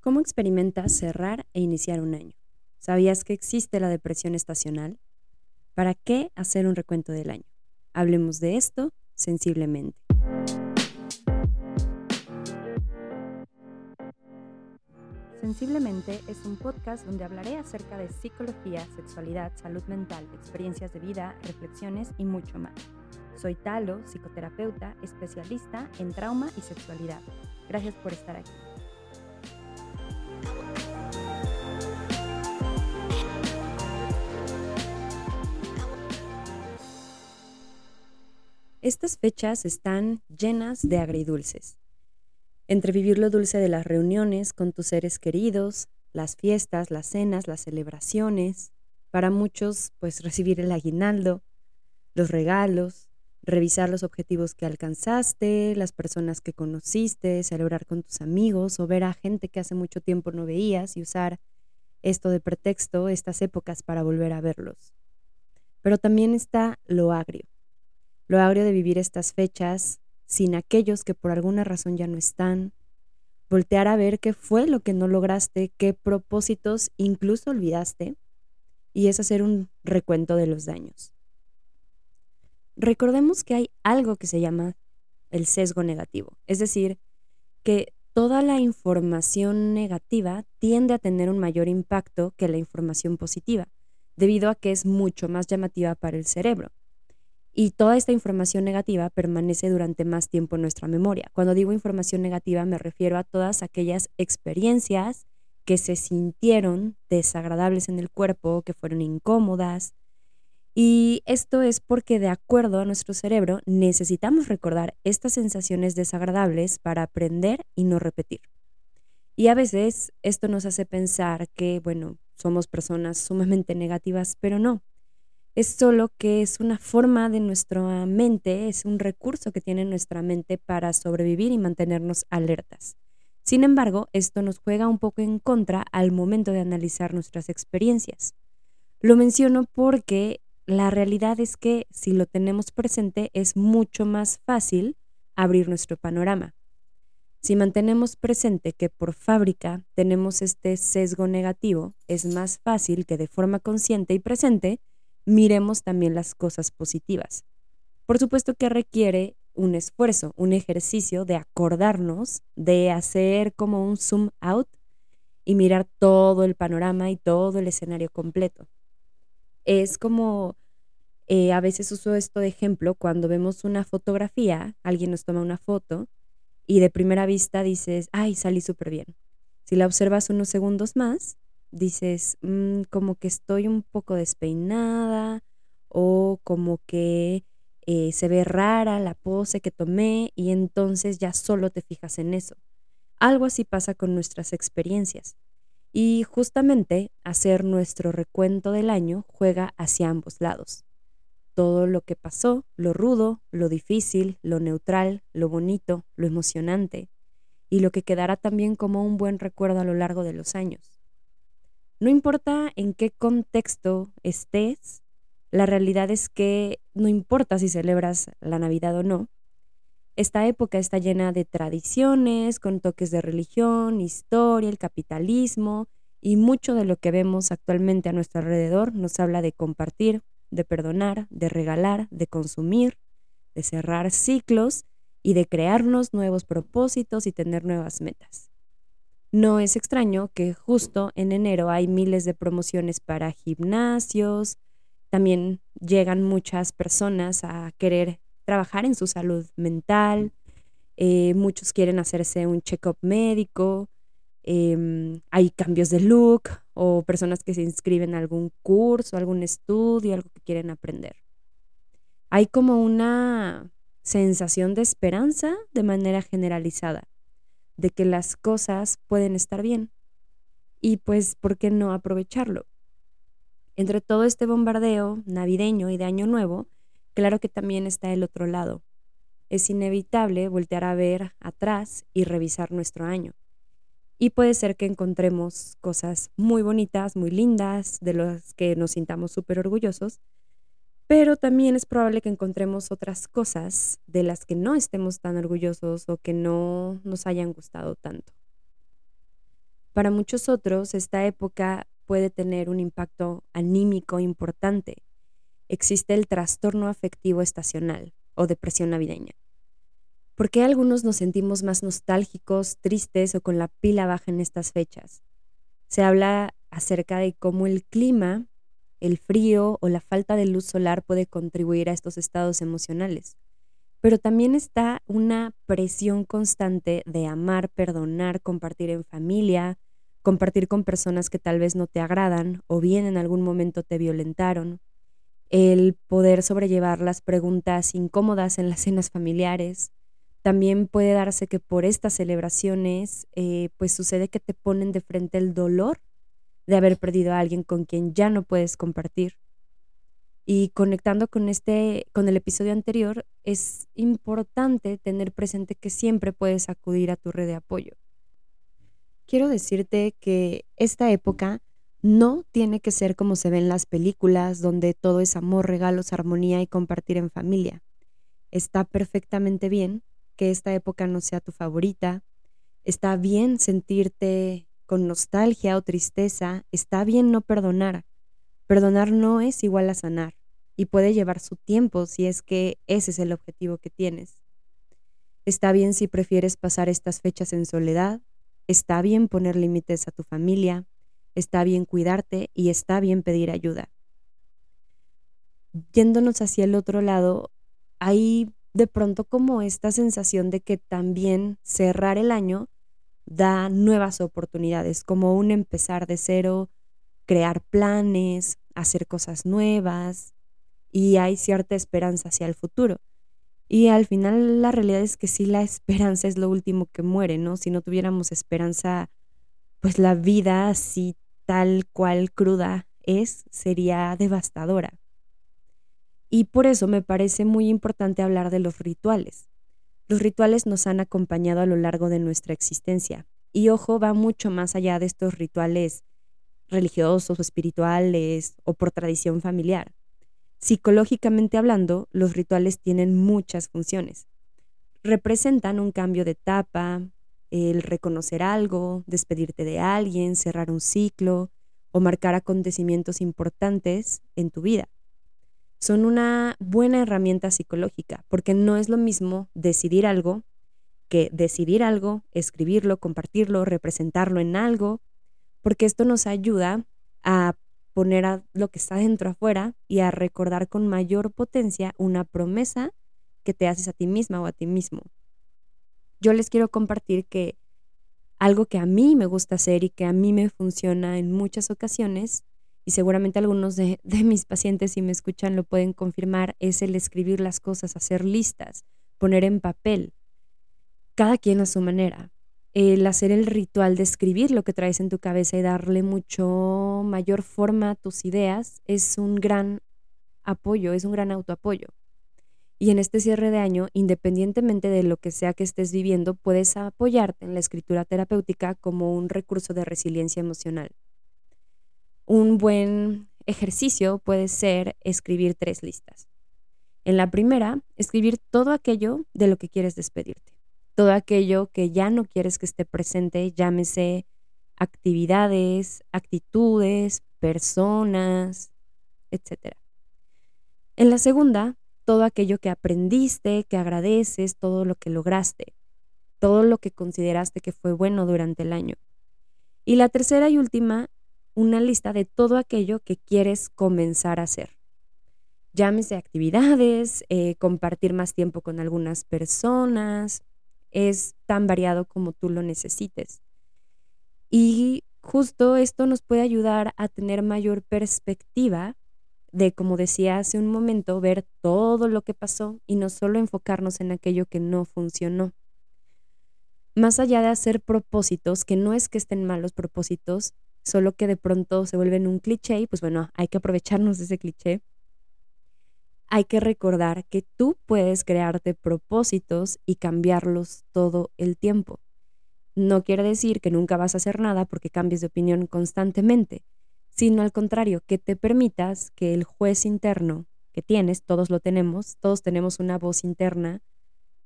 ¿Cómo experimentas cerrar e iniciar un año? ¿Sabías que existe la depresión estacional? ¿Para qué hacer un recuento del año? Hablemos de esto sensiblemente. Sensiblemente es un podcast donde hablaré acerca de psicología, sexualidad, salud mental, experiencias de vida, reflexiones y mucho más. Soy Talo, psicoterapeuta, especialista en trauma y sexualidad. Gracias por estar aquí. Estas fechas están llenas de agridulces. Entre vivir lo dulce de las reuniones con tus seres queridos, las fiestas, las cenas, las celebraciones, para muchos, pues recibir el aguinaldo, los regalos, revisar los objetivos que alcanzaste, las personas que conociste, celebrar con tus amigos o ver a gente que hace mucho tiempo no veías y usar esto de pretexto, estas épocas para volver a verlos. Pero también está lo agrio, lo agrio de vivir estas fechas sin aquellos que por alguna razón ya no están, voltear a ver qué fue lo que no lograste, qué propósitos incluso olvidaste, y es hacer un recuento de los daños. Recordemos que hay algo que se llama el sesgo negativo, es decir, que toda la información negativa tiende a tener un mayor impacto que la información positiva, debido a que es mucho más llamativa para el cerebro. Y toda esta información negativa permanece durante más tiempo en nuestra memoria. Cuando digo información negativa me refiero a todas aquellas experiencias que se sintieron desagradables en el cuerpo, que fueron incómodas. Y esto es porque de acuerdo a nuestro cerebro necesitamos recordar estas sensaciones desagradables para aprender y no repetir. Y a veces esto nos hace pensar que, bueno, somos personas sumamente negativas, pero no es solo que es una forma de nuestra mente, es un recurso que tiene nuestra mente para sobrevivir y mantenernos alertas. Sin embargo, esto nos juega un poco en contra al momento de analizar nuestras experiencias. Lo menciono porque la realidad es que si lo tenemos presente es mucho más fácil abrir nuestro panorama. Si mantenemos presente que por fábrica tenemos este sesgo negativo, es más fácil que de forma consciente y presente miremos también las cosas positivas. Por supuesto que requiere un esfuerzo, un ejercicio de acordarnos, de hacer como un zoom out y mirar todo el panorama y todo el escenario completo. Es como, eh, a veces uso esto de ejemplo, cuando vemos una fotografía, alguien nos toma una foto y de primera vista dices, ay, salí súper bien. Si la observas unos segundos más, dices, mm, como que estoy un poco despeinada o como que eh, se ve rara la pose que tomé y entonces ya solo te fijas en eso. Algo así pasa con nuestras experiencias. Y justamente hacer nuestro recuento del año juega hacia ambos lados. Todo lo que pasó, lo rudo, lo difícil, lo neutral, lo bonito, lo emocionante, y lo que quedará también como un buen recuerdo a lo largo de los años. No importa en qué contexto estés, la realidad es que no importa si celebras la Navidad o no, esta época está llena de tradiciones, con toques de religión, historia, el capitalismo y mucho de lo que vemos actualmente a nuestro alrededor nos habla de compartir, de perdonar, de regalar, de consumir, de cerrar ciclos y de crearnos nuevos propósitos y tener nuevas metas. No es extraño que justo en enero hay miles de promociones para gimnasios, también llegan muchas personas a querer trabajar en su salud mental, eh, muchos quieren hacerse un check-up médico, em, hay cambios de look o personas que se inscriben a algún curso, algún estudio, algo que quieren aprender. Hay como una sensación de esperanza de manera generalizada de que las cosas pueden estar bien. Y pues, ¿por qué no aprovecharlo? Entre todo este bombardeo navideño y de Año Nuevo, claro que también está el otro lado. Es inevitable voltear a ver atrás y revisar nuestro año. Y puede ser que encontremos cosas muy bonitas, muy lindas, de las que nos sintamos súper orgullosos, pero también es probable que encontremos otras cosas de las que no estemos tan orgullosos o que no nos hayan gustado tanto. Para muchos otros, esta época puede tener un impacto anímico importante. Existe el trastorno afectivo estacional o depresión navideña. ¿Por qué algunos nos sentimos más nostálgicos, tristes o con la pila baja en estas fechas? Se habla acerca de cómo el clima, el frío o la falta de luz solar puede contribuir a estos estados emocionales. Pero también está una presión constante de amar, perdonar, compartir en familia, compartir con personas que tal vez no te agradan o bien en algún momento te violentaron, el poder sobrellevar las preguntas incómodas en las cenas familiares, también puede darse que por estas celebraciones, eh, pues sucede que te ponen de frente el dolor de haber perdido a alguien con quien ya no puedes compartir. Y conectando con este, con el episodio anterior, es importante tener presente que siempre puedes acudir a tu red de apoyo. Quiero decirte que esta época no tiene que ser como se ve en las películas, donde todo es amor, regalos, armonía y compartir en familia. Está perfectamente bien que esta época no sea tu favorita. Está bien sentirte con nostalgia o tristeza. Está bien no perdonar. Perdonar no es igual a sanar y puede llevar su tiempo si es que ese es el objetivo que tienes. Está bien si prefieres pasar estas fechas en soledad. Está bien poner límites a tu familia. Está bien cuidarte y está bien pedir ayuda. Yéndonos hacia el otro lado, hay de pronto como esta sensación de que también cerrar el año da nuevas oportunidades, como un empezar de cero, crear planes, hacer cosas nuevas y hay cierta esperanza hacia el futuro. Y al final la realidad es que sí, la esperanza es lo último que muere, ¿no? Si no tuviéramos esperanza, pues la vida así tal cual cruda es, sería devastadora. Y por eso me parece muy importante hablar de los rituales. Los rituales nos han acompañado a lo largo de nuestra existencia. Y ojo, va mucho más allá de estos rituales religiosos o espirituales o por tradición familiar. Psicológicamente hablando, los rituales tienen muchas funciones. Representan un cambio de etapa, el reconocer algo, despedirte de alguien, cerrar un ciclo o marcar acontecimientos importantes en tu vida son una buena herramienta psicológica, porque no es lo mismo decidir algo que decidir algo, escribirlo, compartirlo, representarlo en algo, porque esto nos ayuda a poner a lo que está dentro afuera y a recordar con mayor potencia una promesa que te haces a ti misma o a ti mismo. Yo les quiero compartir que algo que a mí me gusta hacer y que a mí me funciona en muchas ocasiones y seguramente algunos de, mis pacientes, si me escuchan, lo pueden confirmar, es el escribir las cosas, hacer listas, poner en papel, cada quien a su manera. El hacer el ritual de escribir lo que traes en tu cabeza y darle mucho mayor forma a tus ideas es un gran apoyo, es un gran autoapoyo. Y en este cierre de año, independientemente de lo que sea que estés viviendo, puedes apoyarte en la escritura terapéutica como un recurso de resiliencia emocional. Un buen ejercicio puede ser escribir tres listas. En la primera, escribir todo aquello de lo que quieres despedirte. Todo aquello que ya no quieres que esté presente, llámese actividades, actitudes, personas, etc. En la segunda, todo aquello que aprendiste, que agradeces, todo lo que lograste, todo lo que consideraste que fue bueno durante el año. Y la tercera y última una lista de todo aquello que quieres comenzar a hacer. Llámese actividades, eh, compartir más tiempo con algunas personas, es tan variado como tú lo necesites. Y justo esto nos puede ayudar a tener mayor perspectiva de, como decía hace un momento, ver todo lo que pasó y no solo enfocarnos en aquello que no funcionó. Más allá de hacer propósitos, que no es que estén malos propósitos, solo que de pronto se vuelven un cliché y pues bueno, hay que aprovecharnos de ese cliché. Hay que recordar que tú puedes crearte propósitos y cambiarlos todo el tiempo. No quiere decir que nunca vas a hacer nada porque cambies de opinión constantemente, sino al contrario, que te permitas que el juez interno que tienes, todos lo tenemos, todos tenemos una voz interna,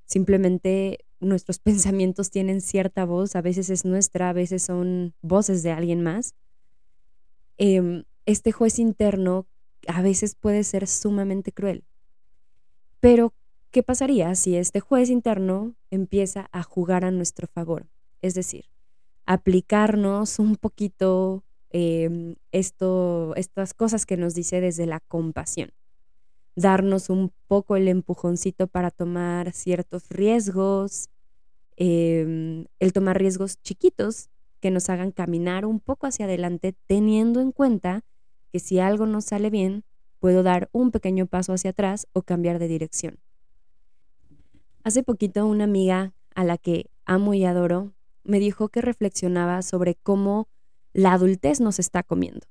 simplemente nuestros pensamientos tienen cierta voz, a veces es nuestra, a veces son voces de alguien más. Em, este juez interno a veces puede ser sumamente cruel. Pero, ¿qué pasaría si este juez interno empieza a jugar a nuestro favor? Es decir, aplicarnos un poquito em, esto, estas cosas que nos dice desde la compasión darnos un poco el empujoncito para tomar ciertos riesgos, em, el tomar riesgos chiquitos que nos hagan caminar un poco hacia adelante, teniendo en cuenta que si algo no sale bien, puedo dar un pequeño paso hacia atrás o cambiar de dirección. Hace poquito una amiga a la que amo y adoro me dijo que reflexionaba sobre cómo la adultez nos está comiendo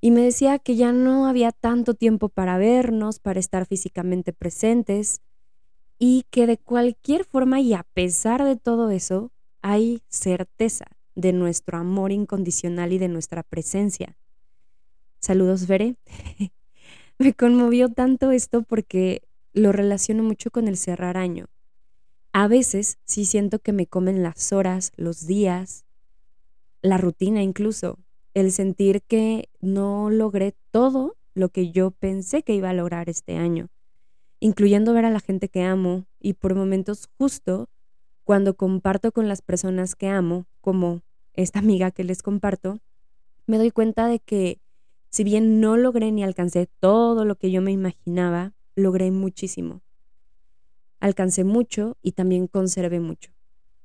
y me decía que ya no había tanto tiempo para vernos, para estar físicamente presentes y que de cualquier forma y a pesar de todo eso, hay certeza de nuestro amor incondicional y de nuestra presencia. Saludos, Veré. me conmovió tanto esto porque lo relaciono mucho con el cerrar año. A veces sí siento que me comen las horas, los días, la rutina incluso el sentir que no logré todo lo que yo pensé que iba a lograr este año, incluyendo ver a la gente que amo y por momentos justo cuando comparto con las personas que amo, como esta amiga que les comparto, me doy cuenta de que si bien no logré ni alcancé todo lo que yo me imaginaba, logré muchísimo. Alcancé mucho y también conservé mucho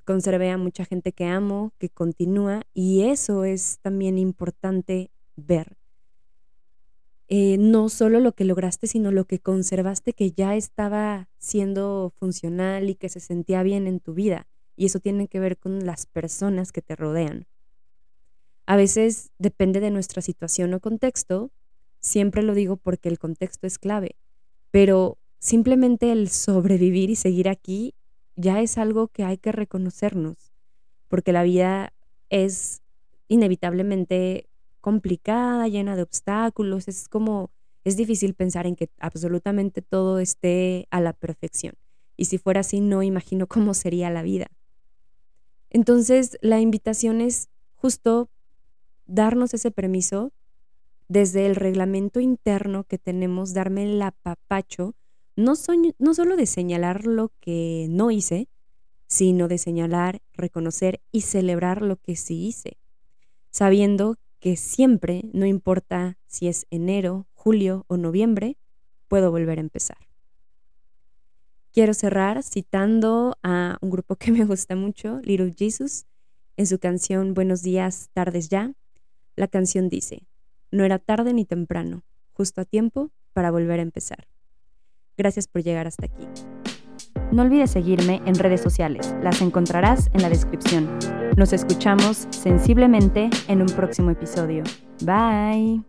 conservé a mucha gente que amo, que continúa, y eso es también importante ver. Eh, no solo lo que lograste, sino lo que conservaste que ya estaba siendo funcional y que se sentía bien en tu vida. Y eso tiene que ver con las personas que te rodean. A veces depende de nuestra situación o contexto, siempre lo digo porque el contexto es clave, pero simplemente el sobrevivir y seguir aquí ya es algo que hay que reconocernos, porque la vida es inevitablemente complicada, llena de obstáculos, es como, es difícil pensar en que absolutamente todo esté a la perfección. Y si fuera así, no imagino cómo sería la vida. Entonces, la invitación es justo darnos ese permiso desde el reglamento interno que tenemos, darme el apapacho no, no solo de señalar lo que no hice, sino de señalar, reconocer y celebrar lo que sí hice, sabiendo que siempre, no importa si es enero, julio o noviembre, puedo volver a empezar. Quiero cerrar citando a un grupo que me gusta mucho, Little Jesus, en su canción Buenos días, tardes ya. La canción dice, no era tarde ni temprano, justo a tiempo para volver a empezar. Gracias por llegar hasta aquí. No olvides seguirme en redes sociales, las encontrarás en la descripción. Nos escuchamos sensiblemente en un próximo episodio. Bye.